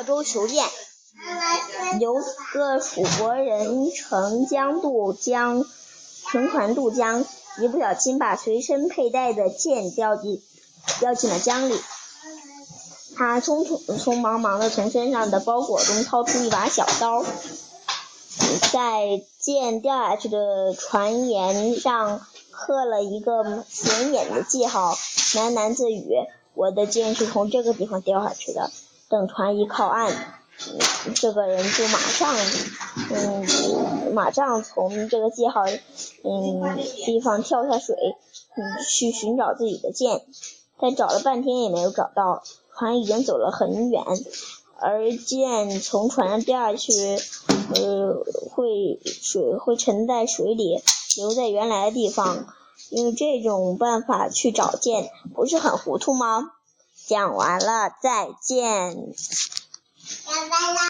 洛州求剑。有个楚国人乘江渡江，乘船渡江，一不小心把随身佩戴的剑掉进掉进了江里。他匆匆匆忙忙的从身上的包裹中掏出一把小刀，在剑掉下去的船沿上刻了一个显眼的记号，喃喃自语：“我的剑是从这个地方掉下去的。”等船一靠岸。这个人就马上，嗯，马上从这个记号，嗯，地方跳下水，嗯，去寻找自己的剑，但找了半天也没有找到，船已经走了很远，而剑从船上掉下去，呃，会水会沉在水里，留在原来的地方，用这种办法去找剑，不是很糊涂吗？讲完了，再见。拜拜啦。